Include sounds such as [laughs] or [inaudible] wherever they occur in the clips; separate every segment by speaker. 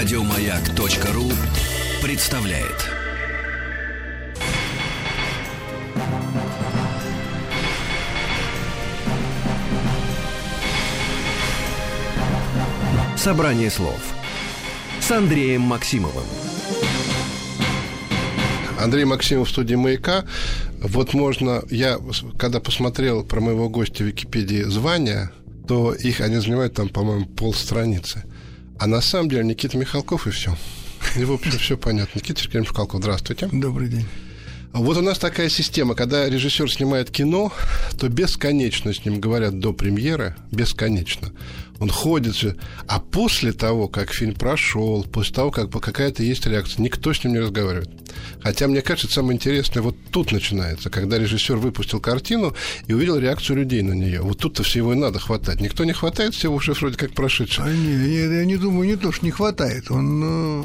Speaker 1: Радиомаяк.ру представляет. Собрание слов с Андреем Максимовым.
Speaker 2: Андрей Максимов в студии «Маяка». Вот можно... Я, когда посмотрел про моего гостя в Википедии звания, то их они занимают там, по-моему, полстраницы. А на самом деле Никита Михалков и все. И, в общем, все понятно. Никита Сергеевич Михалков, здравствуйте.
Speaker 3: Добрый день.
Speaker 2: Вот у нас такая система, когда режиссер снимает кино, то бесконечно с ним говорят до премьеры, бесконечно. Он ходит же. А после того, как фильм прошел, после того, как какая-то есть реакция, никто с ним не разговаривает. Хотя, мне кажется, самое интересное вот тут начинается, когда режиссер выпустил картину и увидел реакцию людей на нее. Вот тут-то всего и надо хватать. Никто не хватает, все уже вроде как прошедшие.
Speaker 3: А не, я, я не думаю, не то, что не хватает. Он э,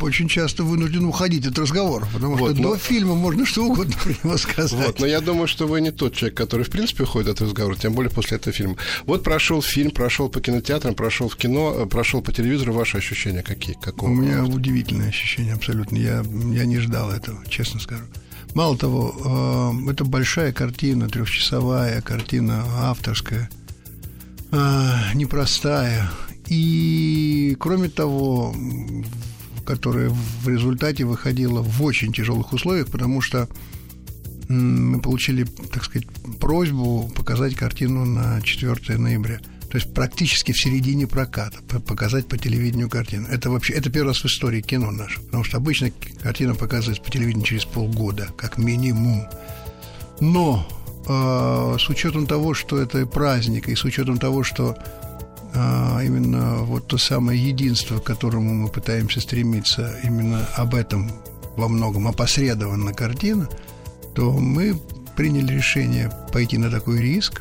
Speaker 3: очень часто вынужден уходить от разговора, потому вот, что но... до фильма можно что угодно про него сказать.
Speaker 2: Вот, но я думаю, что вы не тот человек, который, в принципе, уходит от разговора, тем более после этого фильма. Вот прошел фильм, прошел по кино кинотеатрам, прошел в кино, э, прошел по телевизору, ваши ощущения какие?
Speaker 3: Какого У меня роста? удивительные ощущения абсолютно. Я, я не ждал этого, честно скажу. Мало того, э, это большая картина, трехчасовая картина, авторская, э, непростая. И, кроме того, которая в результате выходила в очень тяжелых условиях, потому что мы получили, так сказать, просьбу показать картину на 4 ноября – то есть практически в середине проката, показать по телевидению картину. Это вообще, это первый раз в истории кино наше, потому что обычно картина показывается по телевидению через полгода, как минимум. Но э, с учетом того, что это праздник, и с учетом того, что э, именно вот то самое единство, к которому мы пытаемся стремиться, именно об этом во многом опосредованно картина, то мы приняли решение пойти на такой риск,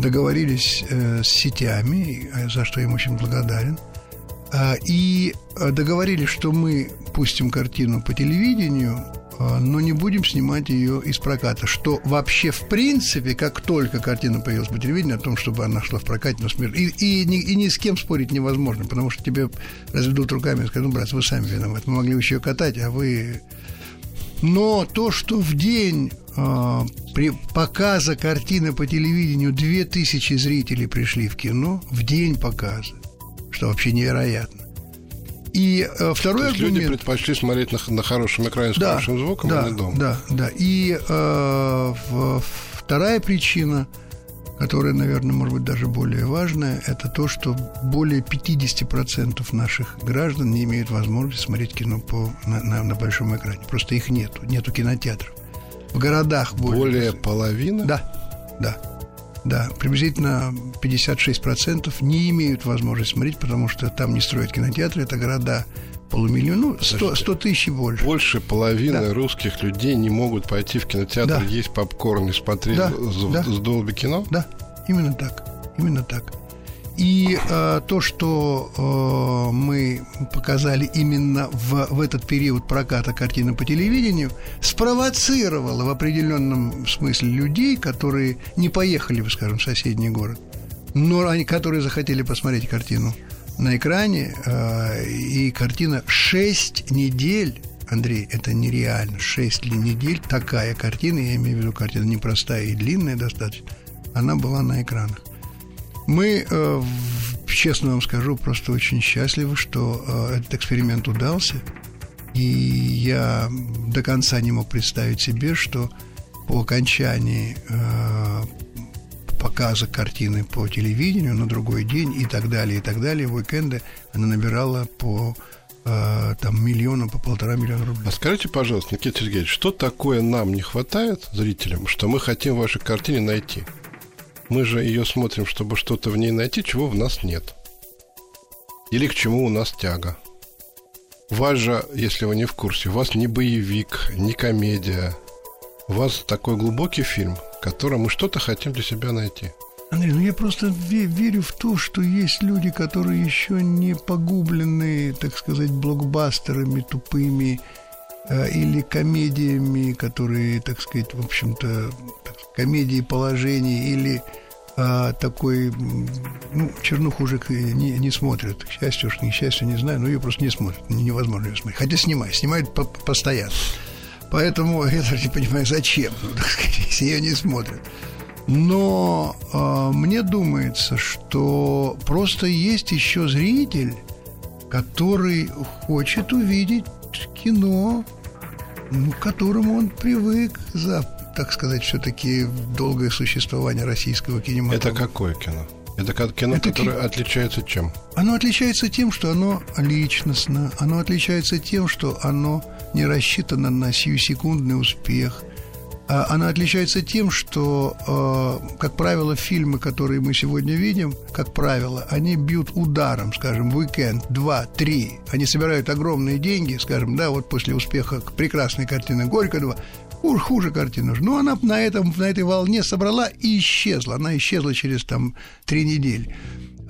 Speaker 3: договорились э, с сетями, э, за что я им очень благодарен, э, и договорились, что мы пустим картину по телевидению, э, но не будем снимать ее из проката. Что вообще, в принципе, как только картина появилась по телевидению, о том, чтобы она шла в прокате, но смерть. И, и, и ни с кем спорить невозможно, потому что тебе разведут руками и скажут, ну, брат, вы сами виноваты, мы могли еще ее катать, а вы... Но то, что в день э, при показа картины по телевидению 2000 зрителей пришли в кино в день показа, что вообще невероятно. И э, второй То есть
Speaker 2: аргумент... люди предпочли смотреть на, на хорошем экране с да, хорошим звуком,
Speaker 3: да,
Speaker 2: а не дома.
Speaker 3: Да, да. И э, в, вторая причина, которая, наверное, может быть даже более важная, это то, что более 50% наших граждан не имеют возможности смотреть кино по, на, на, на большом экране. Просто их нету, нету кинотеатров. В городах
Speaker 2: более... Более половины?
Speaker 3: Да, да. Да, приблизительно 56% не имеют возможности смотреть, потому что там не строят кинотеатры, это города полумиллиона, ну, 100, 100 тысяч и больше.
Speaker 2: Больше половины да. русских людей не могут пойти в кинотеатр, да. есть попкорн и смотреть да. с, да. с Долби кино?
Speaker 3: Да, именно так, именно так. И э, то, что э, мы показали именно в, в этот период проката картины по телевидению, спровоцировало в определенном смысле людей, которые не поехали, скажем, в соседний город, но они, которые захотели посмотреть картину на экране, э, и картина 6 недель Андрей, это нереально. 6 недель такая картина, я имею в виду картина непростая и длинная достаточно, она была на экранах. Мы, э, честно вам скажу, просто очень счастливы, что э, этот эксперимент удался. И я до конца не мог представить себе, что по окончании показа картины по телевидению на другой день и так далее, и так далее, в уикенды она набирала по там миллиона, по полтора миллиона рублей.
Speaker 2: А скажите, пожалуйста, Никита Сергеевич, что такое нам не хватает, зрителям, что мы хотим в вашей картине найти? Мы же ее смотрим, чтобы что-то в ней найти, чего в нас нет. Или к чему у нас тяга. Вас же, если вы не в курсе, у вас не боевик, не комедия. У вас такой глубокий фильм, в котором мы что-то хотим для себя найти.
Speaker 3: Андрей, ну я просто верю в то, что есть люди, которые еще не погублены, так сказать, блокбастерами тупыми э, или комедиями, которые, так сказать, в общем-то, комедии положений или а, такой, ну, чернуху уже не, не смотрят. К счастью, уж к счастью, не знаю, но ее просто не смотрят. Невозможно ее смотреть. Хотя снимают, снимают по постоянно. Поэтому [laughs] я даже не понимаю, зачем, ну, так сказать, [laughs] если ее не смотрят. Но э, мне думается, что просто есть еще зритель, который хочет увидеть кино, ну, к которому он привык за, так сказать, все-таки долгое существование российского кинематографа.
Speaker 2: Это какое кино? Это кино, это которое ки... отличается чем?
Speaker 3: Оно отличается тем, что оно личностно, оно отличается тем, что оно не рассчитано на сиюсекундный успех, а она отличается тем, что, э, как правило, фильмы, которые мы сегодня видим, как правило, они бьют ударом, скажем, уикенд, два, три. Они собирают огромные деньги, скажем, да, вот после успеха прекрасной картины «Горько 2», уж хуже картина. Но она на, этом, на этой волне собрала и исчезла. Она исчезла через там три недели.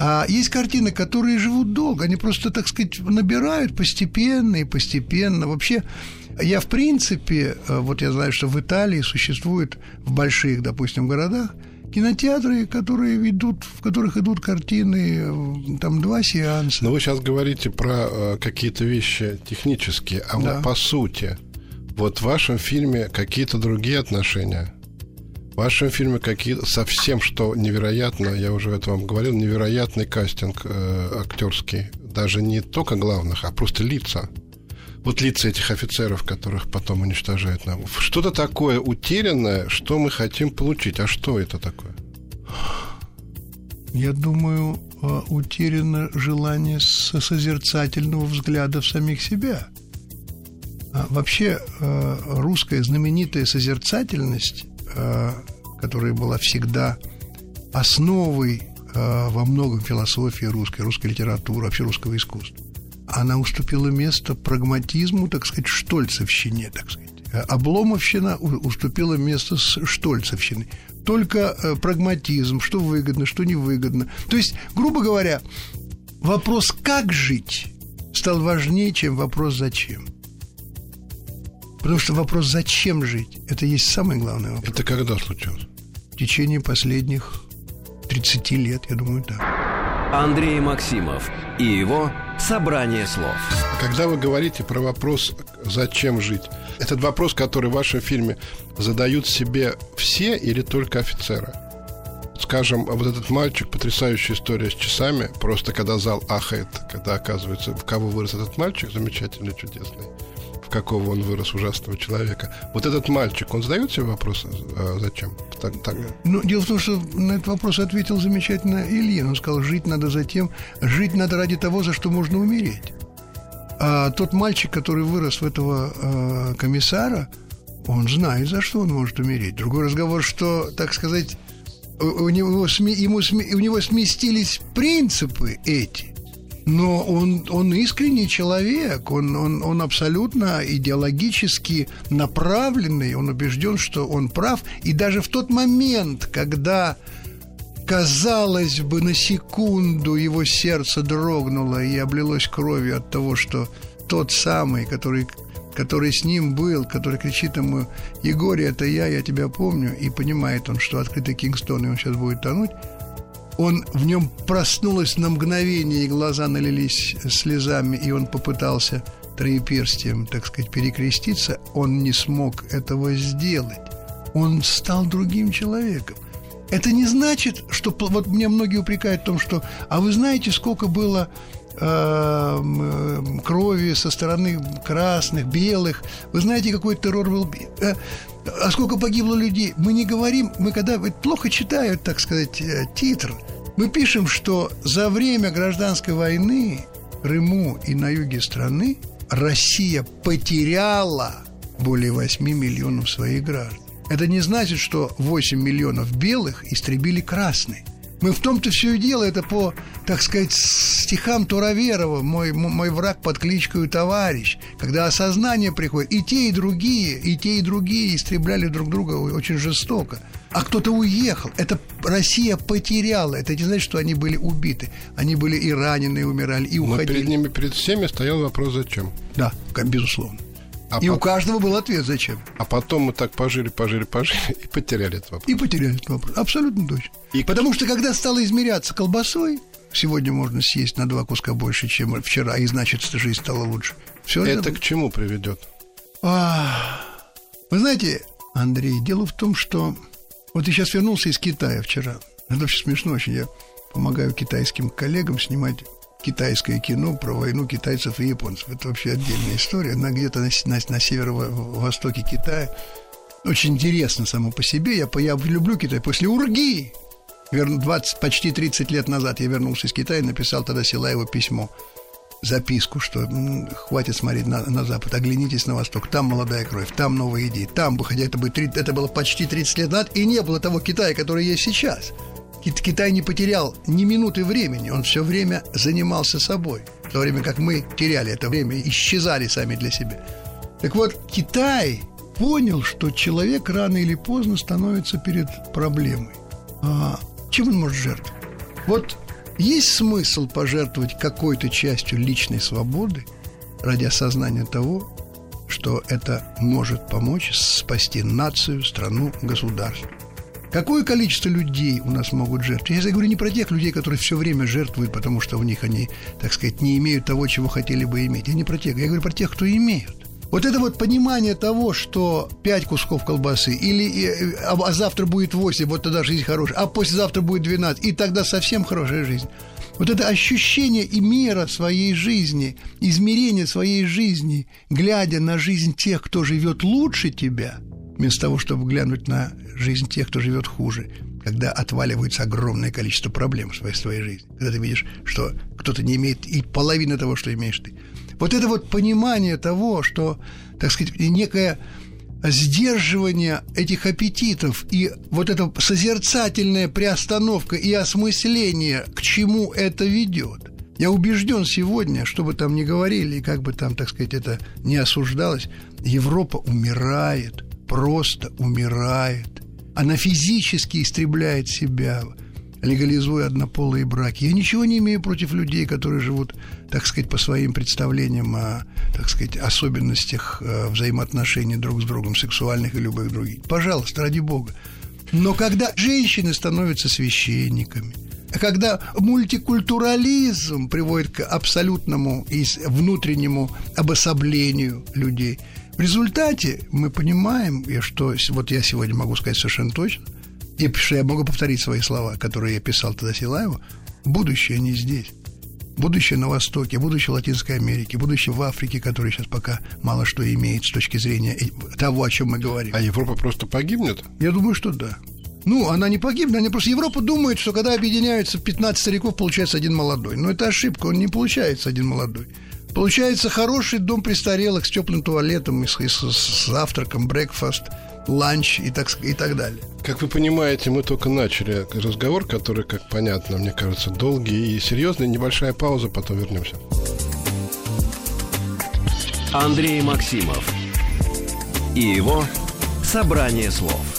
Speaker 3: А есть картины, которые живут долго, они просто, так сказать, набирают постепенно и постепенно. Вообще, я в принципе, э, вот я знаю, что в Италии существует в больших, допустим, городах кинотеатры, которые идут, в которых идут картины, э, там два сеанса.
Speaker 2: Но вы сейчас говорите про э, какие-то вещи технические, а да. вот по сути, вот в вашем фильме какие-то другие отношения. В вашем фильме какие совсем что невероятно, я уже это вам говорил, невероятный кастинг э, актерский. Даже не только главных, а просто лица вот лица этих офицеров, которых потом уничтожают нам. Что-то такое утерянное, что мы хотим получить. А что это такое?
Speaker 3: Я думаю, а, утеряно желание созерцательного взгляда в самих себя. А вообще, а, русская знаменитая созерцательность, которая была всегда основой во многом философии русской, русской литературы, вообще русского искусства она уступила место прагматизму, так сказать, штольцевщине, так сказать. Обломовщина уступила место с штольцевщиной. Только э, прагматизм, что выгодно, что невыгодно. То есть, грубо говоря, вопрос «как жить» стал важнее, чем вопрос «зачем». Потому что вопрос «зачем жить» – это есть самый главный вопрос.
Speaker 2: Это когда случилось?
Speaker 3: В течение последних 30 лет, я думаю, да.
Speaker 1: Андрей Максимов и его «Собрание слов».
Speaker 2: Когда вы говорите про вопрос «Зачем жить?», этот вопрос, который в вашем фильме задают себе все или только офицеры? Скажем, вот этот мальчик, потрясающая история с часами, просто когда зал ахает, когда оказывается, в кого вырос этот мальчик, замечательный, чудесный какого он вырос ужасного человека. Вот этот мальчик, он задает себе вопрос, а зачем? Так, так.
Speaker 3: Ну, дело в том, что на этот вопрос ответил замечательно Ильин. Он сказал, жить надо за тем, жить надо ради того, за что можно умереть. А тот мальчик, который вырос в этого э, комиссара, он знает, за что он может умереть. Другой разговор, что, так сказать, у него, ему, у него сместились принципы эти. Но он, он искренний человек, он, он, он абсолютно идеологически направленный, он убежден, что он прав. И даже в тот момент, когда, казалось бы, на секунду его сердце дрогнуло и облилось кровью от того, что тот самый, который который с ним был, который кричит ему «Егорий, это я, я тебя помню», и понимает он, что открытый Кингстон, и он сейчас будет тонуть, он в нем проснулось на мгновение, и глаза налились слезами, и он попытался троеперстием, так сказать, перекреститься, он не смог этого сделать. Он стал другим человеком. Это не значит, что вот мне многие упрекают в том, что, а вы знаете, сколько было крови со стороны красных, белых. Вы знаете, какой террор был? Э, а сколько погибло людей? Мы не говорим, мы когда плохо читают, так сказать, э, титр, мы пишем, что за время гражданской войны в Крыму и на юге страны Россия потеряла более 8 миллионов своих граждан. Это не значит, что 8 миллионов белых истребили красные. Мы в том-то все и дело, это по, так сказать, стихам Тураверова, мой, мой враг под кличкой товарищ, когда осознание приходит, и те, и другие, и те, и другие истребляли друг друга очень жестоко. А кто-то уехал. Это Россия потеряла. Это не значит, что они были убиты. Они были и ранены, и умирали, и уходили.
Speaker 2: Но перед ними, перед всеми стоял вопрос «зачем?».
Speaker 3: Да, безусловно. А и по... у каждого был ответ, зачем.
Speaker 2: А потом мы так пожили, пожили, пожили [laughs] и потеряли этот вопрос.
Speaker 3: И потеряли этот вопрос. Абсолютно точно. И... Потому что когда стало измеряться колбасой, сегодня можно съесть на два куска больше, чем вчера, и значит, жизнь стала лучше.
Speaker 2: Все это, это к чему приведет?
Speaker 3: А, вы знаете, Андрей, дело в том, что вот я сейчас вернулся из Китая вчера. Это вообще смешно очень. Я помогаю китайским коллегам снимать китайское кино про войну китайцев и японцев. Это вообще отдельная история. Она где-то на, на, на северо-востоке Китая. Очень интересно само по себе. Я, я люблю Китай. После Урги, 20, почти 30 лет назад я вернулся из Китая и написал тогда Силаеву письмо записку, что хватит смотреть на, на Запад, оглянитесь на Восток, там молодая кровь, там новые идеи, там, хотя это, будет, это было почти 30 лет назад, и не было того Китая, который есть сейчас. Китай не потерял ни минуты времени, он все время занимался собой, в то время как мы теряли это время, исчезали сами для себя. Так вот, Китай понял, что человек рано или поздно становится перед проблемой. А чем он может жертвовать? Вот есть смысл пожертвовать какой-то частью личной свободы ради осознания того, что это может помочь спасти нацию, страну, государство. Какое количество людей у нас могут жертвовать? Я говорю не про тех людей, которые все время жертвуют, потому что у них они, так сказать, не имеют того, чего хотели бы иметь. Я не про тех, я говорю про тех, кто имеют. Вот это вот понимание того, что 5 кусков колбасы, или, а, а завтра будет 8, вот тогда жизнь хорошая, а послезавтра будет 12, и тогда совсем хорошая жизнь. Вот это ощущение и мера своей жизни, измерение своей жизни, глядя на жизнь тех, кто живет лучше тебя, вместо того, чтобы глянуть на жизнь тех, кто живет хуже, когда отваливается огромное количество проблем в своей, своей жизни, когда ты видишь, что кто-то не имеет и половины того, что имеешь ты. Вот это вот понимание того, что, так сказать, некое сдерживание этих аппетитов и вот эта созерцательная приостановка и осмысление, к чему это ведет. Я убежден сегодня, что бы там ни говорили, и как бы там, так сказать, это не осуждалось, Европа умирает, просто умирает. Она физически истребляет себя, легализуя однополые браки. Я ничего не имею против людей, которые живут, так сказать, по своим представлениям о, так сказать, особенностях э, взаимоотношений друг с другом, сексуальных и любых других. Пожалуйста, ради бога. Но когда женщины становятся священниками, когда мультикультурализм приводит к абсолютному и внутреннему обособлению людей, в результате мы понимаем, что вот я сегодня могу сказать совершенно точно – и что я могу повторить свои слова, которые я писал тогда Силаеву, будущее не здесь. Будущее на Востоке, будущее Латинской Америки, будущее в Африке, который сейчас пока мало что имеет с точки зрения того, о чем мы говорим.
Speaker 2: А Европа просто погибнет?
Speaker 3: Я думаю, что да. Ну, она не погибнет, они просто Европа думает, что когда объединяются 15 стариков, получается один молодой. Но это ошибка, он не получается один молодой. Получается хороший дом престарелых с теплым туалетом, и с, и с, с завтраком, брекфаст – ланч и так, и так далее.
Speaker 2: Как вы понимаете, мы только начали разговор, который, как понятно, мне кажется, долгий и серьезный. Небольшая пауза, потом вернемся.
Speaker 1: Андрей Максимов и его «Собрание слов».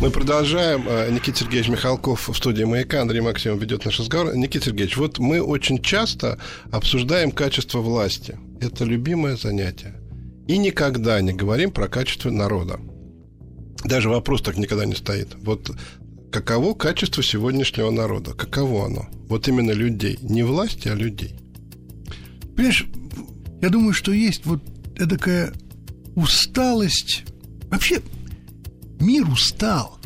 Speaker 2: Мы продолжаем. А, Никита Сергеевич Михалков в студии «Маяка». Андрей Максимов ведет наш разговор. Никита Сергеевич, вот мы очень часто обсуждаем качество власти. Это любимое занятие. И никогда не говорим про качество народа. Даже вопрос так никогда не стоит. Вот каково качество сегодняшнего народа? Каково оно? Вот именно людей. Не власти, а людей.
Speaker 3: Понимаешь, я думаю, что есть вот такая усталость. Вообще, мир устал.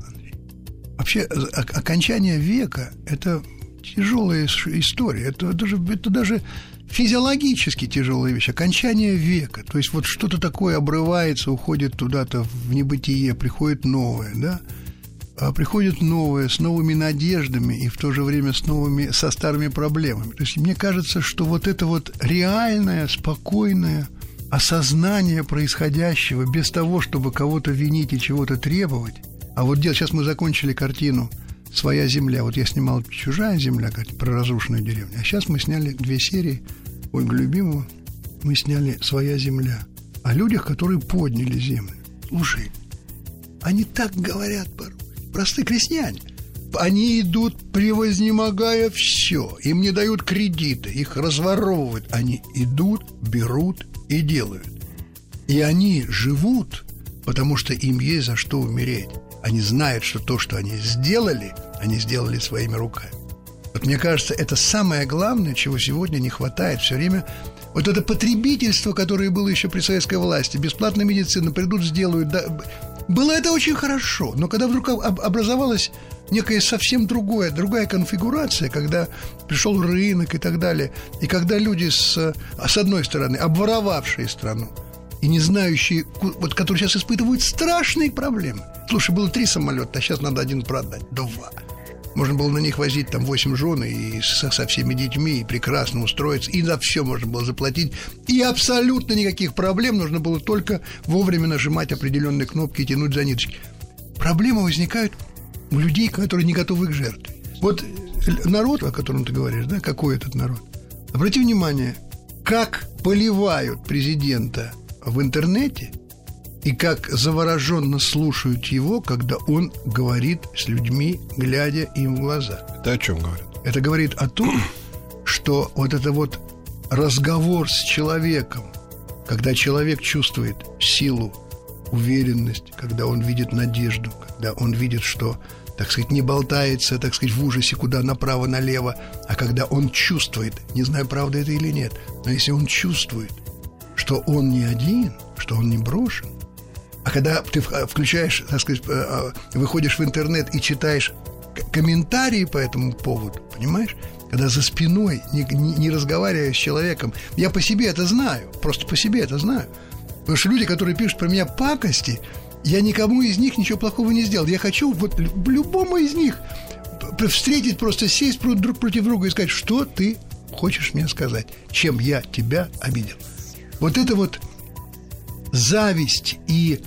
Speaker 3: Вообще, окончание века – это тяжелая история. Это даже, это даже физиологически тяжелая вещь, окончание века. То есть вот что-то такое обрывается, уходит туда-то в небытие, приходит новое, да? А приходит новое с новыми надеждами и в то же время с новыми, со старыми проблемами. То есть мне кажется, что вот это вот реальное, спокойное осознание происходящего без того, чтобы кого-то винить и чего-то требовать. А вот сейчас мы закончили картину «Своя земля». Вот я снимал «Чужая земля», про разрушенную деревню. А сейчас мы сняли две серии Ольгу Любимого мы сняли «Своя земля». О людях, которые подняли землю. Слушай, они так говорят порой. Простые крестьяне. Они идут, превознемогая все. Им не дают кредиты, их разворовывают. Они идут, берут и делают. И они живут, потому что им есть за что умереть. Они знают, что то, что они сделали, они сделали своими руками. Вот мне кажется, это самое главное, чего сегодня не хватает все время. Вот это потребительство, которое было еще при советской власти, бесплатная медицина, придут, сделают. Да, было это очень хорошо, но когда вдруг образовалась некая совсем другое, другая конфигурация, когда пришел рынок и так далее, и когда люди с, с одной стороны, обворовавшие страну, и не знающие, вот которые сейчас испытывают страшные проблемы. Слушай, было три самолета, а сейчас надо один продать. Два. Можно было на них возить там восемь жен и со, со всеми детьми, и прекрасно устроиться, и за все можно было заплатить. И абсолютно никаких проблем, нужно было только вовремя нажимать определенные кнопки и тянуть за ниточки. Проблемы возникают людей, которые не готовы к жертве. Вот народ, о котором ты говоришь, да, какой этот народ? Обрати внимание, как поливают президента в интернете – и как завороженно слушают его, когда он говорит с людьми, глядя им в глаза.
Speaker 2: Это о чем говорит?
Speaker 3: Это говорит о том, [clears throat] что вот это вот разговор с человеком, когда человек чувствует силу, уверенность, когда он видит надежду, когда он видит, что, так сказать, не болтается, так сказать, в ужасе куда направо-налево, а когда он чувствует, не знаю, правда это или нет, но если он чувствует, что он не один, что он не брошен, а когда ты э, включаешь, так сказать, э, э, выходишь в интернет и читаешь комментарии по этому поводу, понимаешь? Когда за спиной, не, не, не разговаривая с человеком, я по себе это знаю, просто по себе это знаю. Потому что люди, которые пишут про меня пакости, я никому из них ничего плохого не сделал. Я хочу вот любому из них встретить, просто сесть друг против друга и сказать, что ты хочешь мне сказать, чем я тебя обидел. Вот это вот зависть и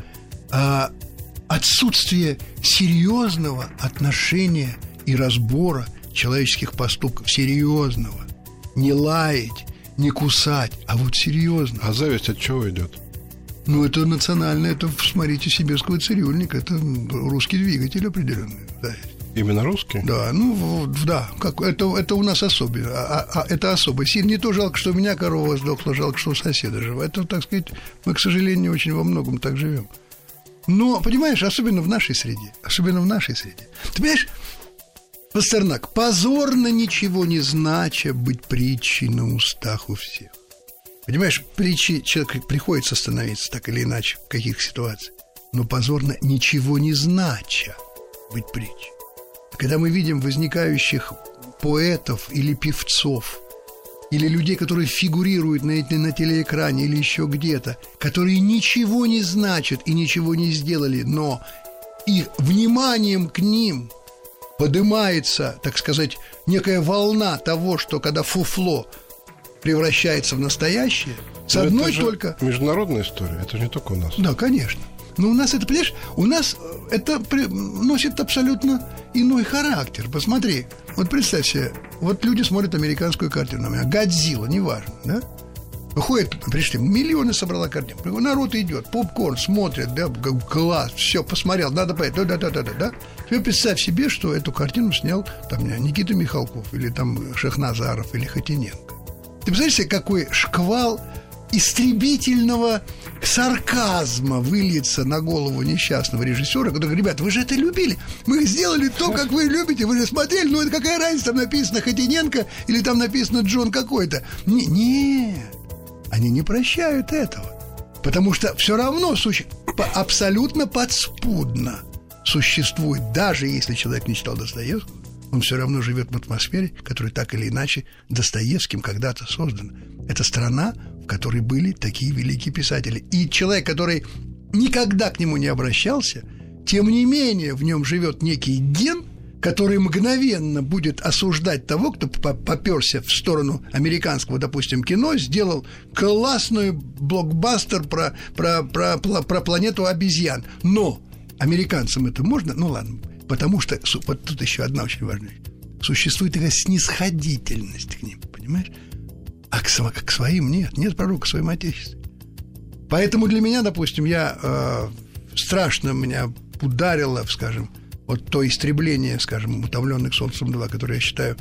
Speaker 3: а, отсутствие серьезного отношения и разбора человеческих поступков, серьезного. Не лаять, не кусать, а вот серьезно.
Speaker 2: А зависть от чего идет?
Speaker 3: Ну, это национальное, это, смотрите, сибирского цирюльник, это русский двигатель определенный. Да.
Speaker 2: Именно русский?
Speaker 3: Да, ну, да, как, это, это у нас особенно, а, а, это особо. Сильно не то жалко, что у меня корова сдохла, жалко, что у соседа жива. Это, так сказать, мы, к сожалению, очень во многом так живем. Но, понимаешь, особенно в нашей среде. Особенно в нашей среде. Ты понимаешь, Пастернак, позорно ничего не знача быть притчей на устах у всех. Понимаешь, притчи человек приходится становиться так или иначе в каких ситуациях. Но позорно ничего не знача быть притчей. Когда мы видим возникающих поэтов или певцов – или людей, которые фигурируют на, на телеэкране или еще где-то, которые ничего не значат и ничего не сделали, но их вниманием к ним поднимается, так сказать, некая волна того, что когда фуфло превращается в настоящее, с но одной
Speaker 2: это
Speaker 3: только...
Speaker 2: Международная история, это не только у нас.
Speaker 3: Да, конечно. Но у нас это, понимаешь, у нас э, это носит абсолютно иной характер. Посмотри, вот представь себе, вот люди смотрят американскую картину, Годзилла, неважно, да? Выходит, пришли, миллионы собрала картин. Народ идет, попкорн смотрит, да, класс, все, посмотрел, надо поехать, да, да, да, да, да. Теперь представь себе, что эту картину снял там Никита Михалков, или там Шахназаров, или Хатиненко. Ты представляешь себе, какой шквал истребительного сарказма выльется на голову несчастного режиссера, который говорит, ребят, вы же это любили, мы сделали то, как вы любите, вы же смотрели, ну это какая разница, там написано Хотиненко или там написано Джон какой-то. Не, нет, они не прощают этого, потому что все равно суще... абсолютно подспудно существует, даже если человек не читал Достоевского, он все равно живет в атмосфере, которая так или иначе Достоевским когда-то создана. Это страна, в которой были такие великие писатели. И человек, который никогда к нему не обращался, тем не менее в нем живет некий ген, который мгновенно будет осуждать того, кто поперся в сторону американского, допустим, кино, сделал классную блокбастер про, про, про, про, про планету обезьян. Но американцам это можно? Ну ладно, потому что вот тут еще одна очень важная вещь. Существует такая снисходительность к ним, понимаешь? А к, к своим нет, нет пророка к своим отечеству. Поэтому для меня, допустим, я э, страшно меня ударило, скажем, вот то истребление, скажем, утомленных солнцем 2, которое я считаю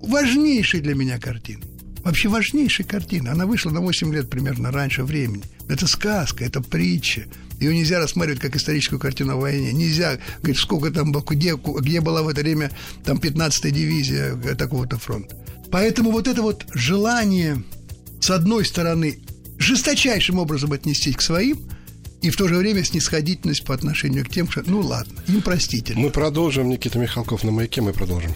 Speaker 3: важнейшей для меня картиной. вообще важнейшая картина. Она вышла на 8 лет примерно раньше времени. Это сказка, это притча. Ее нельзя рассматривать как историческую картину о войне. Нельзя говорить, сколько там, где, где была в это время там 15-я дивизия такого-то фронта. Поэтому вот это вот желание, с одной стороны, жесточайшим образом отнестись к своим, и в то же время снисходительность по отношению к тем, что, ну ладно, им простительно.
Speaker 2: Мы продолжим. Никита Михалков на маяке, мы продолжим.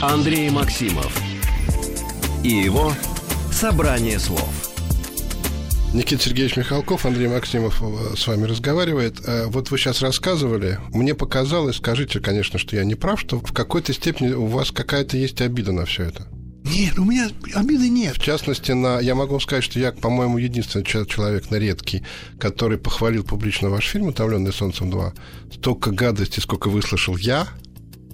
Speaker 1: Андрей Максимов и его «Собрание слов».
Speaker 2: Никита Сергеевич Михалков, Андрей Максимов э, с вами разговаривает. Э, вот вы сейчас рассказывали, мне показалось, скажите, конечно, что я не прав, что в какой-то степени у вас какая-то есть обида на все это.
Speaker 3: Нет, у меня обиды нет.
Speaker 2: В частности, на, я могу сказать, что я, по-моему, единственный человек на редкий, который похвалил публично ваш фильм «Утомленный солнцем 2». Столько гадости, сколько выслушал я,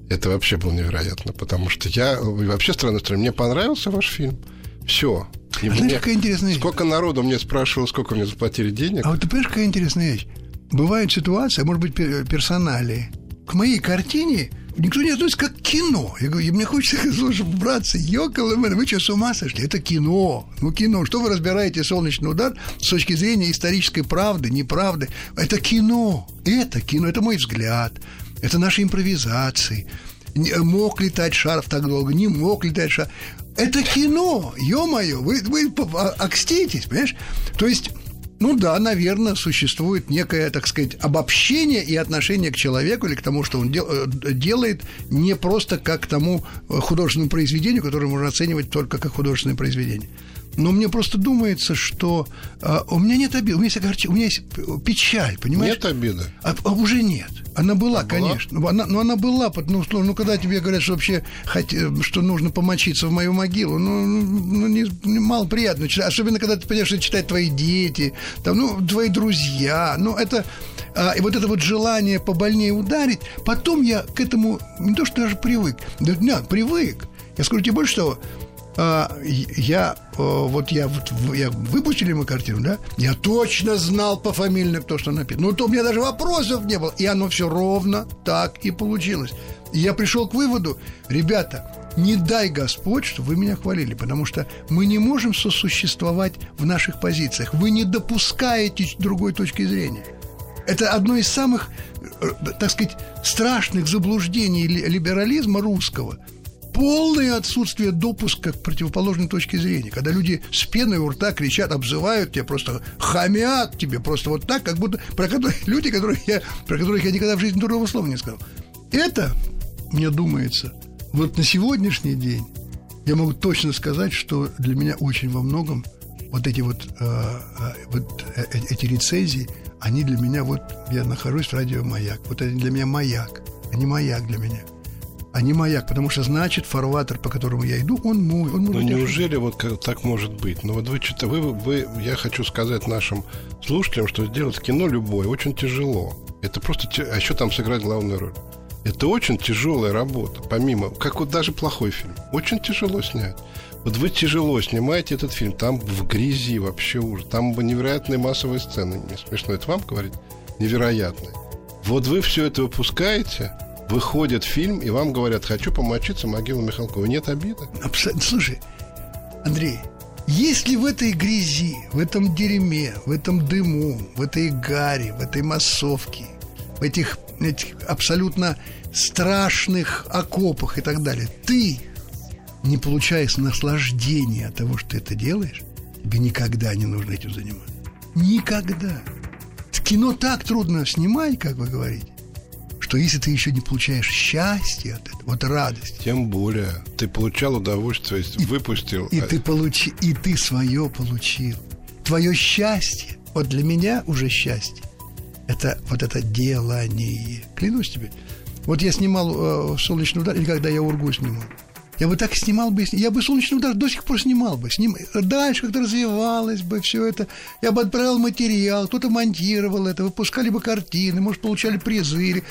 Speaker 2: это вообще было невероятно, потому что я вообще странно, что мне понравился ваш фильм. Все.
Speaker 3: И а знаешь, какая интересная
Speaker 2: вещь? Сколько народу мне спрашивало, сколько мне заплатили денег.
Speaker 3: А вот ты понимаешь, какая интересная вещь? Бывает ситуация, может быть, персонали. К моей картине никто не относится как кино. Я говорю, мне хочется, [laughs] слушай, братцы, ёкалы вы что, с ума сошли? Это кино. Ну, кино. Что вы разбираете «Солнечный удар» с точки зрения исторической правды, неправды? Это кино. Это кино. Это мой взгляд. Это наши импровизации. Мог летать шарф так долго, не мог летать шарф. Это кино, ё-моё, вы, вы окститесь, понимаешь? То есть ну да, наверное, существует некое, так сказать, обобщение и отношение к человеку или к тому, что он дел, э, делает, не просто как к тому э, художественному произведению, которое можно оценивать только как художественное произведение. Но мне просто думается, что а, у меня нет обиды, у меня есть, огорч... у меня есть печаль, понимаешь?
Speaker 2: Нет обиды?
Speaker 3: А, а уже нет. Она была, она конечно. Была? Она, но она была, ну, ну, когда тебе говорят, что вообще хот... что нужно помочиться в мою могилу, ну, ну не, не мало приятно. Особенно, когда ты понимаешь, что читают твои дети, там, ну, твои друзья. Ну, это... А, и вот это вот желание побольнее ударить, потом я к этому не то что даже привык, да, нет, привык. Я скажу тебе больше того, я вот я вот я выпустили мы картину, да? Я точно знал по фамилии, кто что написано. Ну, то у меня даже вопросов не было. И оно все ровно так и получилось. И я пришел к выводу, ребята, не дай Господь, что вы меня хвалили, потому что мы не можем сосуществовать в наших позициях. Вы не допускаете другой точки зрения. Это одно из самых, э, так сказать, страшных заблуждений либерализма русского – полное отсутствие допуска к противоположной точке зрения. Когда люди с пеной у рта кричат, обзывают тебя, просто хамят тебе, просто вот так, как будто про которых, [laughs] люди, которых я, про которых я никогда в жизни дурного слова не сказал. Это, мне думается, вот на сегодняшний день я могу точно сказать, что для меня очень во многом вот эти вот, э, э вот э, э, эти рецензии, они для меня вот, я нахожусь в радио «Маяк». Вот это для меня маяк, не маяк для меня – а не маяк, потому что значит фарватер, по которому я иду, он мой. Он
Speaker 2: ну неужели вот так может быть? Ну вот вы, что вы, вы, я хочу сказать нашим слушателям, что сделать кино любое очень тяжело. Это просто, а еще там сыграть главную роль. Это очень тяжелая работа, помимо, как вот даже плохой фильм. Очень тяжело снять. Вот вы тяжело снимаете этот фильм, там в грязи вообще ужас, там невероятные массовые сцены. Не смешно это вам говорить? Невероятные. Вот вы все это выпускаете, выходит фильм, и вам говорят, хочу помочиться могилу Михалкова. Нет обиды?
Speaker 3: Абсолютно. Слушай, Андрей, если в этой грязи, в этом дерьме, в этом дыму, в этой гаре, в этой массовке, в этих, этих абсолютно страшных окопах и так далее, ты не получаешь наслаждения от того, что ты это делаешь, тебе никогда не нужно этим заниматься. Никогда. Кино так трудно снимать, как вы говорите что если ты еще не получаешь счастье от этого, вот радость.
Speaker 2: Тем более. Ты получал удовольствие, и, выпустил.
Speaker 3: И ты, получи, и ты свое получил. Твое счастье, вот для меня уже счастье, это вот это делание. Клянусь тебе. Вот я снимал э, «Солнечный удар», или когда я «Ургу» снимал. Я бы так снимал бы, я бы «Солнечный удар» до сих пор снимал бы. Сним... Дальше как-то развивалось бы все это. Я бы отправил материал, кто-то монтировал это, выпускали бы картины, может, получали призы.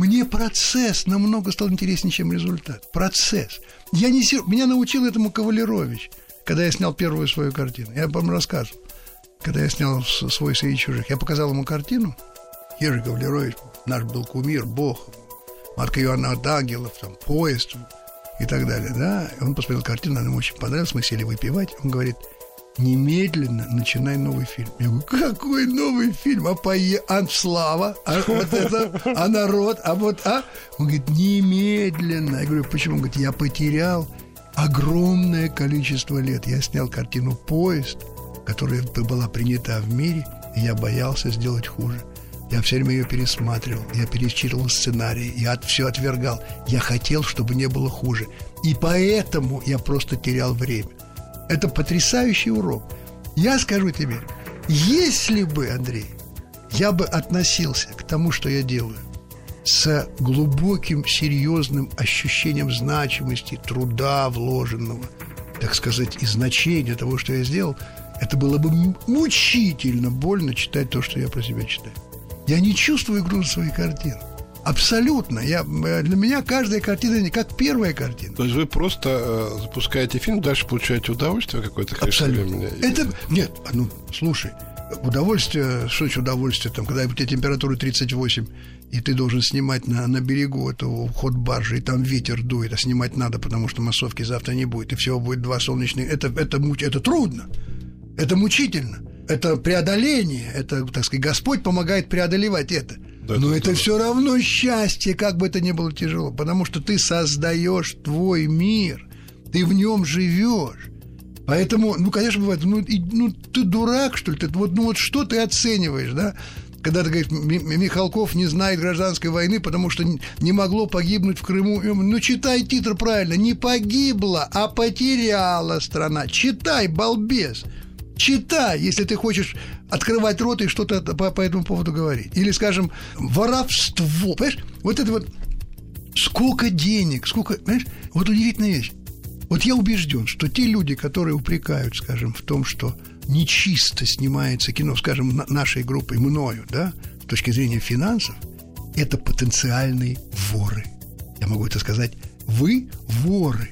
Speaker 3: Мне процесс намного стал интереснее, чем результат. Процесс. Я не сер... Меня научил этому Кавалерович, когда я снял первую свою картину. Я вам рассказывал. Когда я снял свой «Среди чужих», я показал ему картину. Ежи Кавалерович, наш был кумир, бог, Марка Иоанна Ангелов, там, поезд. и так далее, да. Он посмотрел картину, она ему очень понравилась, мы сели выпивать. Он говорит, немедленно начинай новый фильм. Я говорю, какой новый фильм? А пое... а слава? А вот это? А народ? А вот, а? Он говорит, немедленно. Я говорю, почему? Он говорит, я потерял огромное количество лет. Я снял картину «Поезд», которая была принята в мире, и я боялся сделать хуже. Я все время ее пересматривал, я перечитывал сценарий, я от, все отвергал. Я хотел, чтобы не было хуже. И поэтому я просто терял время. Это потрясающий урок. Я скажу тебе, если бы, Андрей, я бы относился к тому, что я делаю, с глубоким, серьезным ощущением значимости, труда вложенного, так сказать, и значения того, что я сделал, это было бы мучительно больно читать то, что я про себя читаю. Я не чувствую груз своей картины. Абсолютно. Я, э, для меня каждая картина не как первая картина.
Speaker 2: То есть вы просто э, запускаете фильм, дальше получаете удовольствие какое-то
Speaker 3: Абсолютно. Времени. Это нет, ну слушай, удовольствие, что значит удовольствие, там, когда у тебя температура 38, и ты должен снимать на, на берегу этого ход баржи, и там ветер дует, а снимать надо, потому что массовки завтра не будет, и всего будет два солнечных. Это, это, это, это трудно, это мучительно это преодоление, это, так сказать, Господь помогает преодолевать это. Да, Но это, это все равно счастье, как бы это ни было тяжело, потому что ты создаешь твой мир, ты в нем живешь. Поэтому, ну, конечно, бывает, ну, и, ну ты дурак, что ли? Ты, вот, ну, вот что ты оцениваешь, да? Когда ты говоришь, Михалков не знает гражданской войны, потому что не могло погибнуть в Крыму. Ну, читай титр правильно. Не погибла, а потеряла страна. Читай, балбес. Читай, если ты хочешь открывать рот и что-то по, по этому поводу говорить. Или, скажем, воровство. Понимаешь? Вот это вот сколько денег, сколько... Понимаешь? Вот удивительная вещь. Вот я убежден, что те люди, которые упрекают, скажем, в том, что нечисто снимается кино, скажем, нашей группой, мною, да, с точки зрения финансов, это потенциальные воры. Я могу это сказать. Вы воры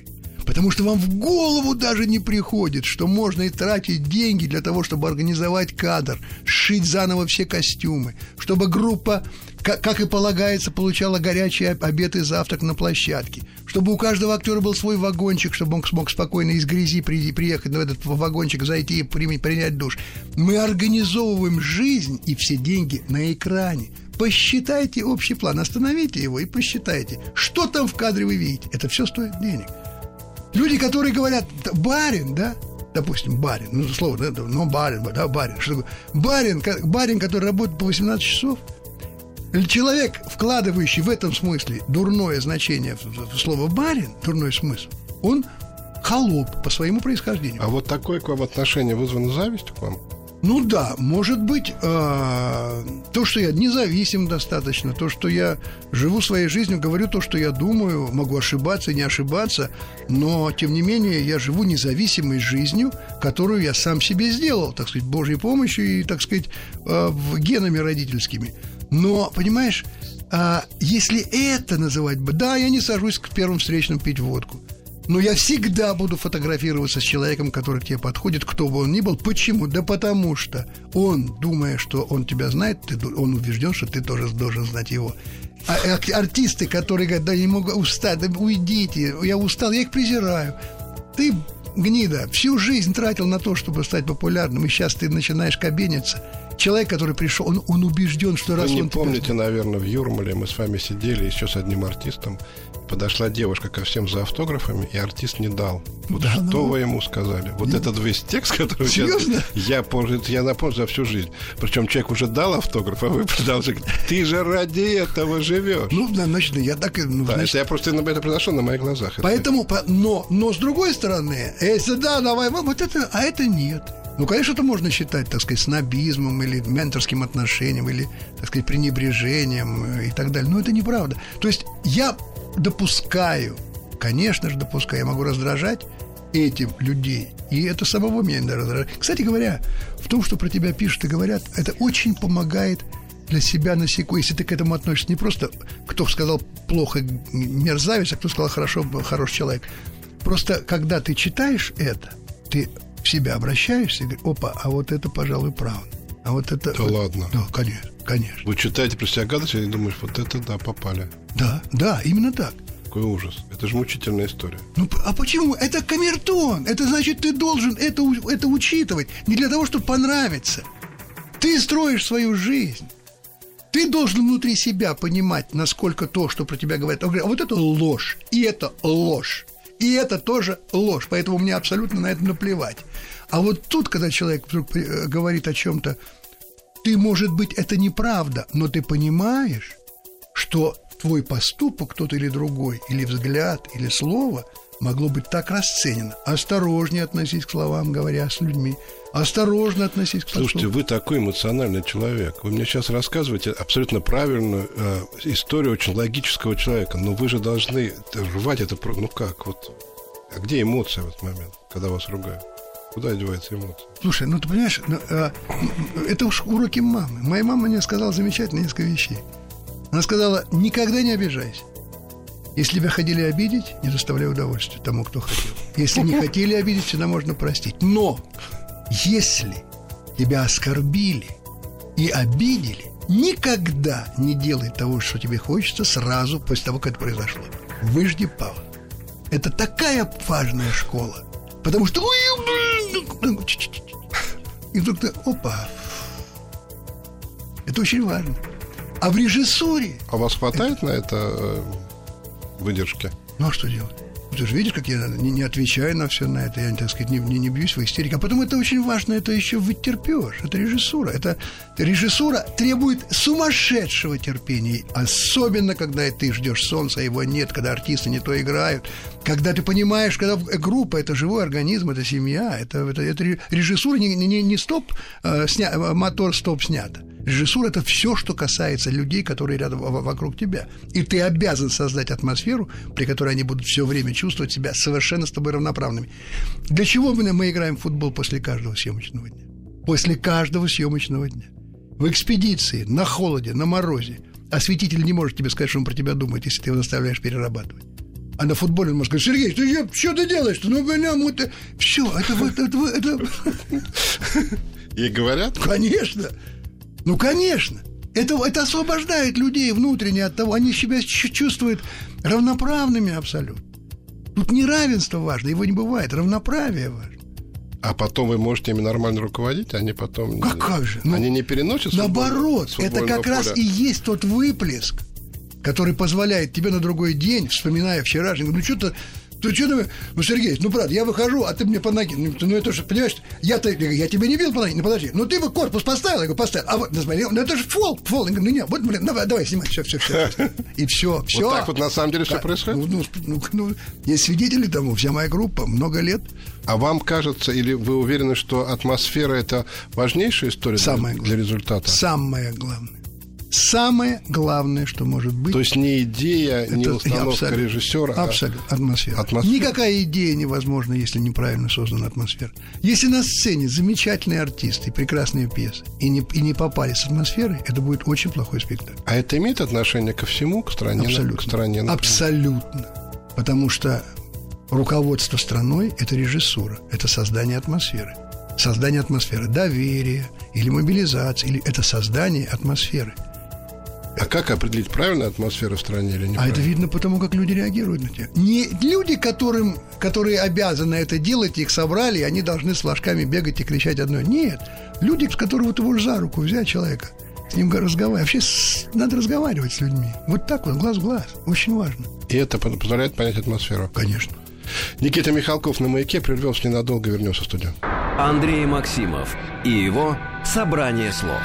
Speaker 3: потому что вам в голову даже не приходит, что можно и тратить деньги для того, чтобы организовать кадр, сшить заново все костюмы, чтобы группа, как, и полагается, получала горячий обед и завтрак на площадке, чтобы у каждого актера был свой вагончик, чтобы он смог спокойно из грязи приехать в этот вагончик, зайти и принять душ. Мы организовываем жизнь и все деньги на экране. Посчитайте общий план, остановите его и посчитайте, что там в кадре вы видите. Это все стоит денег. Люди, которые говорят, барин, да, допустим, барин, ну, слово, да, но барин, да, барин, что такое? Барин, барин, который работает по 18 часов, человек, вкладывающий в этом смысле дурное значение в слово барин, дурной смысл, он холоп по своему происхождению.
Speaker 2: А вот такое к вам отношение вызвано завистью к вам?
Speaker 3: Ну да, может быть, э, то, что я независим достаточно, то, что я живу своей жизнью, говорю то, что я думаю, могу ошибаться, не ошибаться, но, тем не менее, я живу независимой жизнью, которую я сам себе сделал, так сказать, Божьей помощью и, так сказать, э, генами родительскими. Но, понимаешь, э, если это называть бы, да, я не сажусь к первым встречным пить водку – но я всегда буду фотографироваться с человеком, который к тебе подходит, кто бы он ни был. Почему? Да потому что он, думая, что он тебя знает, ты, он убежден, что ты тоже должен знать его. А, а артисты, которые говорят, да не могу устать, да уйдите, я устал, я их презираю. Ты гнида, всю жизнь тратил на то, чтобы стать популярным, и сейчас ты начинаешь кабениться. Человек, который пришел, он, он убежден, что
Speaker 2: Вы
Speaker 3: раз
Speaker 2: не
Speaker 3: он
Speaker 2: помните, тебя... наверное, в Юрмале мы с вами сидели еще с одним артистом, подошла девушка ко всем за автографами, и артист не дал. Вот да, что ну... вы ему сказали? Вот этот весь текст, [laughs] который
Speaker 3: Серьезно?
Speaker 2: я, я помню, я напомню за всю жизнь. Причем человек уже дал автограф, а вы [laughs] продолжаете. Ты же ради этого живешь.
Speaker 3: Ну, значит, я так и... Ну,
Speaker 2: да, значит... я просто это произошло на моих глазах.
Speaker 3: Поэтому, это. но, но с другой стороны, если да, давай, вот это, а это нет. Ну, конечно, это можно считать, так сказать, снобизмом или менторским отношением, или, так сказать, пренебрежением э, и так далее. Но это неправда. То есть я допускаю, конечно же допускаю, я могу раздражать этим людей. И это самого меня иногда раздражает. Кстати говоря, в том, что про тебя пишут и говорят, это очень помогает для себя на секунду, если ты к этому относишься не просто кто сказал плохо мерзавец, а кто сказал хорошо хороший человек. Просто когда ты читаешь это, ты в себя обращаешься и говоришь, опа, а вот это, пожалуй, правда. А вот это...
Speaker 2: Да
Speaker 3: вот,
Speaker 2: ладно.
Speaker 3: Да, конечно, конечно.
Speaker 2: Вы читаете про себя гадость и думаешь, вот это, да, попали.
Speaker 3: Да, да, именно так.
Speaker 2: Какой ужас. Это же мучительная история.
Speaker 3: Ну, а почему? Это камертон. Это значит, ты должен это, это учитывать. Не для того, чтобы понравиться. Ты строишь свою жизнь. Ты должен внутри себя понимать, насколько то, что про тебя говорят, а вот это ложь, и это ложь, и это тоже ложь. Поэтому мне абсолютно на это наплевать. А вот тут, когда человек вдруг э, говорит о чем-то, ты, может быть, это неправда, но ты понимаешь, что твой поступок, тот или другой, или взгляд, или слово могло быть так расценено. Осторожнее относись к словам, говоря с людьми. Осторожно относись к
Speaker 2: Слушайте, вы такой эмоциональный человек. Вы мне сейчас рассказываете абсолютно правильную э, историю очень логического человека. Но вы же должны рвать это... Ну как? Вот. А где эмоция в этот момент, когда вас ругают? Куда девается эмоция?
Speaker 3: Слушай, ну ты понимаешь, ну, э, это уж уроки мамы. Моя мама мне сказала замечательно несколько вещей. Она сказала, никогда не обижайся. Если тебя хотели обидеть, не доставляй удовольствия тому, кто хотел. Если не [laughs] хотели обидеть, всегда можно простить. Но если тебя оскорбили и обидели, никогда не делай того, что тебе хочется сразу после того, как это произошло. Выжди паузу. Это такая важная школа. Потому что... И вдруг ты... Опа. Это очень важно. А в режиссуре...
Speaker 2: А вас хватает это... на это э, выдержки?
Speaker 3: Ну, а что делать? Ты же видишь, как я не, не отвечаю на все на это, я, так сказать, не, не, не бьюсь в истерике. А потом это очень важно, это еще вытерпешь. Это режиссура. Это режиссура требует сумасшедшего терпения. Особенно, когда ты ждешь солнца, а его нет, когда артисты не то играют. Когда ты понимаешь, когда группа – это живой организм, это семья, это, это, это режиссура не, не, не стоп, э, сня, мотор стоп снято. Режиссура – это все, что касается людей, которые рядом вокруг тебя. И ты обязан создать атмосферу, при которой они будут все время чувствовать себя совершенно с тобой равноправными. Для чего мы, мы играем в футбол после каждого съемочного дня? После каждого съемочного дня. В экспедиции, на холоде, на морозе. Осветитель не может тебе сказать, что он про тебя думает, если ты его заставляешь перерабатывать. А на футболе он может сказать, Сергей, ты что ты делаешь-то? Ну, блин, это... Все, это... это, это, это...
Speaker 2: И говорят?
Speaker 3: Конечно. Ну, конечно. Это, это освобождает людей внутренне от того, они себя чувствуют равноправными абсолютно. Тут не равенство важно, его не бывает, равноправие важно.
Speaker 2: А потом вы можете ими нормально руководить, они потом...
Speaker 3: Как, как же? Ну,
Speaker 2: они не переносят
Speaker 3: Наоборот, это как поля. раз и есть тот выплеск, который позволяет тебе на другой день, вспоминая вчерашний, ну что-то ты что ты, ну, Сергей, ну, правда, я выхожу, а ты мне по ноге, ну, ну это же, понимаешь, я-то, я тебя не бил по ноге, ну, подожди, ну, ты бы корпус поставил, я говорю, поставил, а вот, ну, смотри, ну, это же фол, фол, я говорю, ну, нет, вот, блин, давай, давай, снимай, все, все, все, и все, все.
Speaker 2: Вот так вот на самом деле все происходит?
Speaker 3: Ну, ну, ну, есть свидетели тому, вся моя группа, много лет.
Speaker 2: А вам кажется, или вы уверены, что атмосфера – это важнейшая история
Speaker 3: Самое
Speaker 2: для, для результата?
Speaker 3: Самое главное самое главное, что может быть.
Speaker 2: То есть не идея, это, не установка абсолютно, режиссера,
Speaker 3: абсолютно, а атмосфера. атмосфера. Никакая идея невозможна, если неправильно создана атмосфера. Если на сцене замечательные артисты, прекрасные пьесы, и не, и не попали с атмосферой, это будет очень плохой спектакль.
Speaker 2: А это имеет отношение ко всему, к стране?
Speaker 3: Абсолютно.
Speaker 2: К стране
Speaker 3: Абсолютно. Потому что руководство страной – это режиссура, это создание атмосферы. Создание атмосферы доверия или мобилизации, или это создание атмосферы –
Speaker 2: а как определить, правильная атмосфера в стране или не?
Speaker 3: А это видно потому, как люди реагируют на тебя. Не люди, которым, которые обязаны это делать, их собрали, и они должны с флажками бегать и кричать одно. Нет. Люди, с которого ты можешь за руку взять человека, с ним разговаривать. Вообще с... надо разговаривать с людьми. Вот так вот, глаз в глаз. Очень важно.
Speaker 2: И это позволяет понять атмосферу?
Speaker 3: Конечно.
Speaker 2: Никита Михалков на «Маяке» прервемся ненадолго, вернемся в студию.
Speaker 1: Андрей Максимов и его «Собрание слов».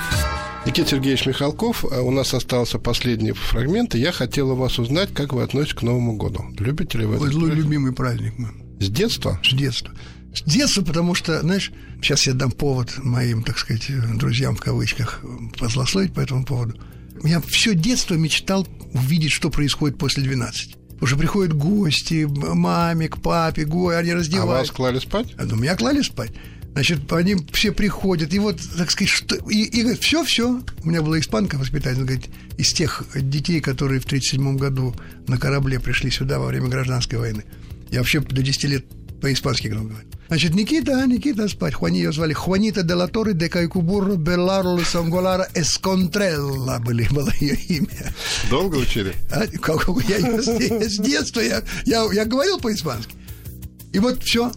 Speaker 2: Никита Сергеевич Михалков, э, у нас остался последний фрагмент, и я хотел у вас узнать, как вы относитесь к Новому году. Любите ли вы
Speaker 3: это? Ой, любимый праздник мой.
Speaker 2: С детства?
Speaker 3: С детства. С детства, потому что, знаешь, сейчас я дам повод моим, так сказать, друзьям в кавычках позлословить по этому поводу. Я все детство мечтал увидеть, что происходит после 12. Потому что приходят гости, маме, к папе, гой, они раздевают. А
Speaker 2: вас клали спать?
Speaker 3: А, ну, меня клали спать. Значит, они все приходят, и вот, так сказать, что, и, и говорят, все, все. У меня была испанка воспитательница, говорит, из тех детей, которые в 1937 году на корабле пришли сюда во время гражданской войны. Я вообще до 10 лет по-испански говорю. Значит, Никита, Никита спать. Хуани ее звали Хуанита де Латоре де Кайкубурро Белларло Сонголара Эсконтрелла были, было ее имя.
Speaker 2: Долго учили?
Speaker 3: А, как, я, я, с детства, я, я, я говорил по-испански. И вот все,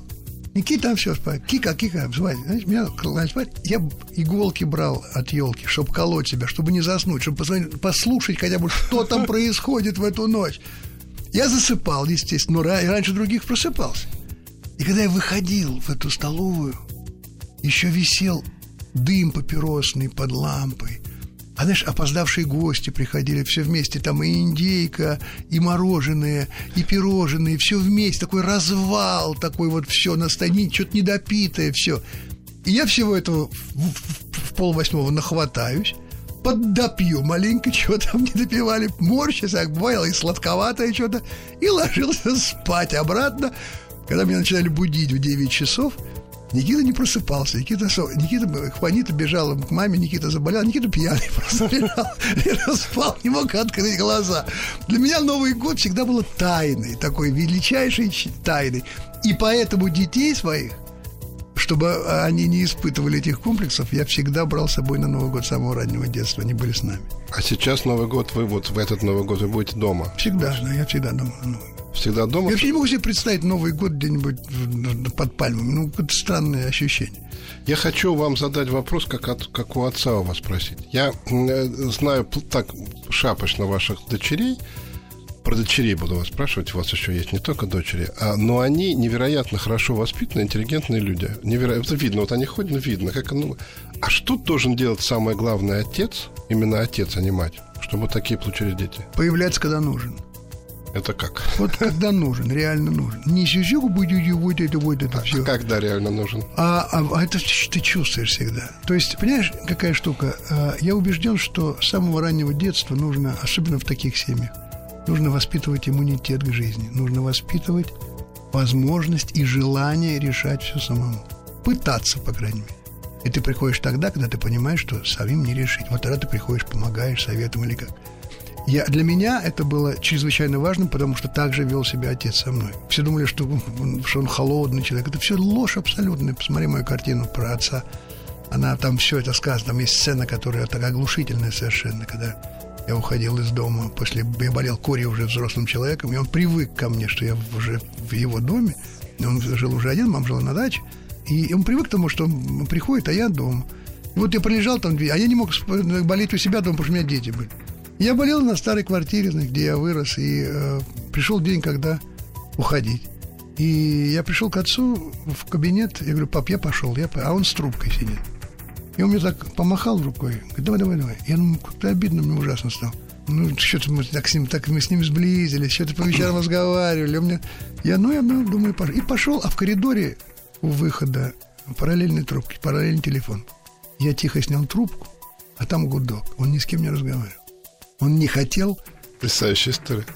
Speaker 3: Никита, все, спать. Кика, Кика, звать. Знаешь, меня клали спать. Я иголки брал от елки, чтобы колоть себя, чтобы не заснуть, чтобы послушать хотя бы, что там [laughs] происходит в эту ночь. Я засыпал, естественно, но раньше других просыпался. И когда я выходил в эту столовую, еще висел дым папиросный под лампой. А знаешь, опоздавшие гости приходили все вместе, там и индейка, и мороженое, и пирожные, все вместе, такой развал, такой вот все на столе, что-то недопитое, все. И я всего этого в, в, в полвосьмого нахватаюсь, поддопью маленько, [laughs] что там не допивали, морщись, как бывало, и сладковатое что-то, и ложился спать обратно, когда меня начинали будить в 9 часов, Никита не просыпался. Никита, Никита, Хванита бежала к маме, Никита заболел, Никита пьяный [laughs] просто лежал, лежал, спал, не мог открыть глаза. Для меня Новый год всегда был тайной, такой величайшей тайной. И поэтому детей своих чтобы они не испытывали этих комплексов, я всегда брал с собой на Новый год с самого раннего детства. Они были с нами.
Speaker 2: А сейчас Новый год, вы вот в этот Новый год вы будете дома?
Speaker 3: Всегда, да, я всегда дома на Новый год.
Speaker 2: Всегда дома?
Speaker 3: Я вообще не могу себе представить Новый год где-нибудь под пальмами. Ну, это странное ощущение.
Speaker 2: Я хочу вам задать вопрос, как, от, как у отца у вас спросить. Я э, знаю так шапочно ваших дочерей, про дочерей буду вас спрашивать, у вас еще есть не только дочери, а, но они невероятно хорошо воспитанные, интеллигентные люди. Невероятно, видно, вот они ходят, ну, видно, как ну, А что должен делать самый главный отец, именно отец, а не мать, чтобы такие получились дети?
Speaker 3: Появляться, когда нужен.
Speaker 2: Это как?
Speaker 3: Вот когда нужен, реально нужен. Не сюзюку будет вот это, вот это
Speaker 2: а
Speaker 3: все.
Speaker 2: Когда реально нужен?
Speaker 3: А, а, а это ты чувствуешь всегда. То есть, понимаешь, какая штука? А, я убежден, что с самого раннего детства нужно, особенно в таких семьях, нужно воспитывать иммунитет к жизни. Нужно воспитывать возможность и желание решать все самому. Пытаться, по крайней мере. И ты приходишь тогда, когда ты понимаешь, что самим не решить. Вот тогда ты приходишь, помогаешь советом или как. Я, для меня это было чрезвычайно важным, потому что так же вел себя отец со мной. Все думали, что что он холодный человек. Это все ложь абсолютная. Посмотри мою картину про отца. Она там все это сказано. Там есть сцена, которая так оглушительная совершенно, когда я уходил из дома после... Я болел кори уже взрослым человеком, и он привык ко мне, что я уже в его доме. Он жил уже один, мама жила на даче. И он привык к тому, что он приходит, а я дома. И вот я пролежал там, а я не мог болеть у себя дома, потому что у меня дети были. Я болел на старой квартире, где я вырос, и э, пришел день, когда уходить. И я пришел к отцу в кабинет, я говорю, пап, я пошел, я... а он с трубкой сидит. И он мне так помахал рукой, говорит, давай, давай, давай. Я думаю, как-то обидно, мне ужасно стало. Ну, что-то мы так с ним, так мы с ним сблизились, что-то по вечерам [clears throat] разговаривали. У меня... Я, ну, я ну, думаю, пошел. И пошел, а в коридоре у выхода параллельной трубки, параллельный телефон. Я тихо снял трубку, а там гудок. Он ни с кем не разговаривал. Он не хотел...
Speaker 2: Потрясающая история.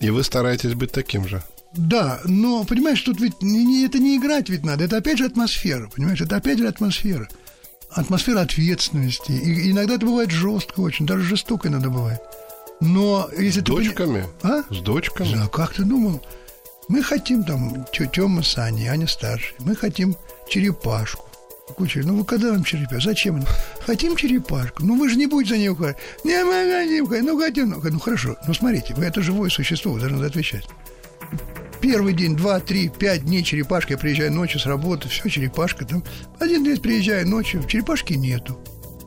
Speaker 2: И вы стараетесь быть таким же.
Speaker 3: Да, но, понимаешь, тут ведь не, это не играть ведь надо, это опять же атмосфера, понимаешь, это опять же атмосфера. Атмосфера ответственности. И иногда это бывает жестко очень, даже жестоко иногда бывает. Но если
Speaker 2: С дочками?
Speaker 3: Ты... А?
Speaker 2: С дочками?
Speaker 3: Да, как ты думал? Мы хотим там Тёма с Аней, Аня старшая. Мы хотим черепашку. Кучер, ну вы когда вам черепашку? Зачем? Хотим черепашку. Ну вы же не будете за ней ухаживать. Не, мы не ухаживать. Ну хотим. Ну, ну хорошо. Ну смотрите, вы это живое существо, вы должны отвечать. Первый день, два, три, пять дней черепашка. Я приезжаю ночью с работы, все, черепашка. Там. Один день приезжаю ночью, черепашки нету.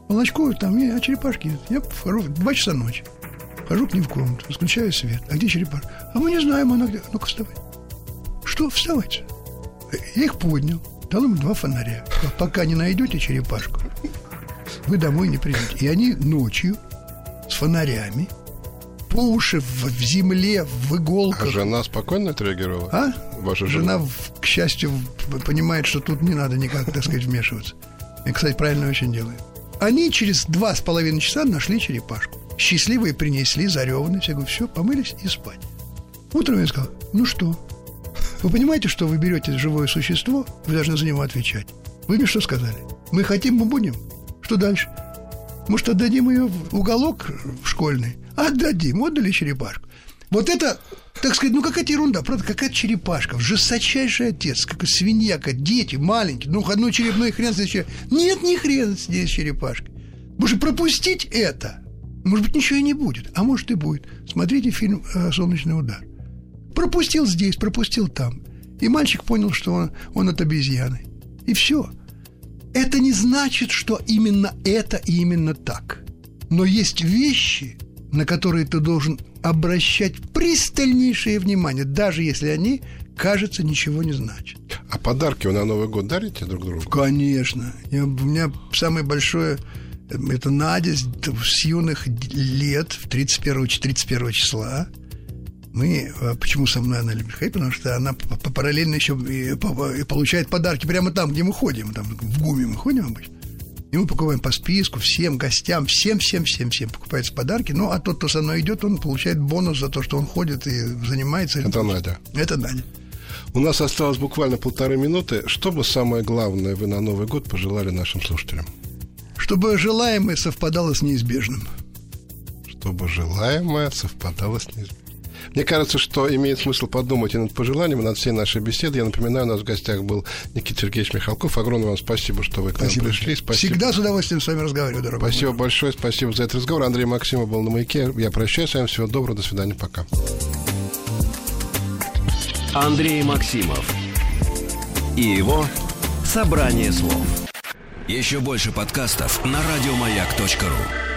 Speaker 3: Молочко там, а черепашки нет. Я вхожу два часа ночи. Хожу к ним в комнату, включаю свет. А где черепашка? А мы не знаем, она где. Ну-ка, вставай. Что, вставайте. Я их поднял. Дал им два фонаря. Пока не найдете черепашку, вы домой не придете. И они ночью с фонарями по уши в, в земле, в иголках.
Speaker 2: А жена спокойно отреагировала?
Speaker 3: А?
Speaker 2: Ваша жена?
Speaker 3: Жена, к счастью, понимает, что тут не надо никак, так сказать, вмешиваться. И, кстати, правильно очень делает. Они через два с половиной часа нашли черепашку. Счастливые принесли, зареванные. Все говорю, все, помылись и спать. Утром я сказал, ну что, вы понимаете, что вы берете живое существо, вы должны за него отвечать. Вы мне что сказали? Мы хотим, мы будем. Что дальше? Может, отдадим ее в уголок в школьный? Отдадим, отдали черепашку. Вот это так сказать, ну какая-то ерунда, правда, какая черепашка, жесточайший отец, как свинья, как дети маленькие, ну одной черепной хрен с череп... Нет, ни хрен здесь черепашкой. Может, пропустить это? Может быть, ничего и не будет, а может и будет. Смотрите фильм «Солнечный удар». Пропустил здесь, пропустил там. И мальчик понял, что он, он от обезьяны. И все. Это не значит, что именно это и именно так. Но есть вещи, на которые ты должен обращать пристальнейшее внимание, даже если они, кажется, ничего не значат.
Speaker 2: А подарки вы на Новый год дарите друг другу?
Speaker 3: Конечно. Я, у меня самое большое это Надя с юных лет, 31, 31 числа. Мы, а почему со мной она любит ходить? Потому что она параллельно еще и получает подарки прямо там, где мы ходим. Там в ГУМе мы ходим обычно. И мы покупаем по списку всем гостям, всем, всем, всем, всем покупаются подарки. Ну, а тот, кто со мной идет, он получает бонус за то, что он ходит и занимается.
Speaker 2: Это Надя.
Speaker 3: Это Надя.
Speaker 2: У нас осталось буквально полторы минуты. Что бы самое главное вы на Новый год пожелали нашим слушателям?
Speaker 3: Чтобы желаемое совпадало с неизбежным.
Speaker 2: Чтобы желаемое совпадало с неизбежным. Мне кажется, что имеет смысл подумать и над пожеланием, и над всей нашей беседой. Я напоминаю, у нас в гостях был Никита Сергеевич Михалков. Огромное вам спасибо, что вы к нам спасибо. пришли.
Speaker 3: Спасибо. Всегда с удовольствием с вами разговариваю,
Speaker 2: дорогой. Спасибо мой. большое, спасибо за этот разговор. Андрей Максимов был на маяке. Я прощаюсь с вами. Всего доброго, до свидания, пока.
Speaker 1: Андрей Максимов и его «Собрание слов». Еще больше подкастов на радиомаяк.ру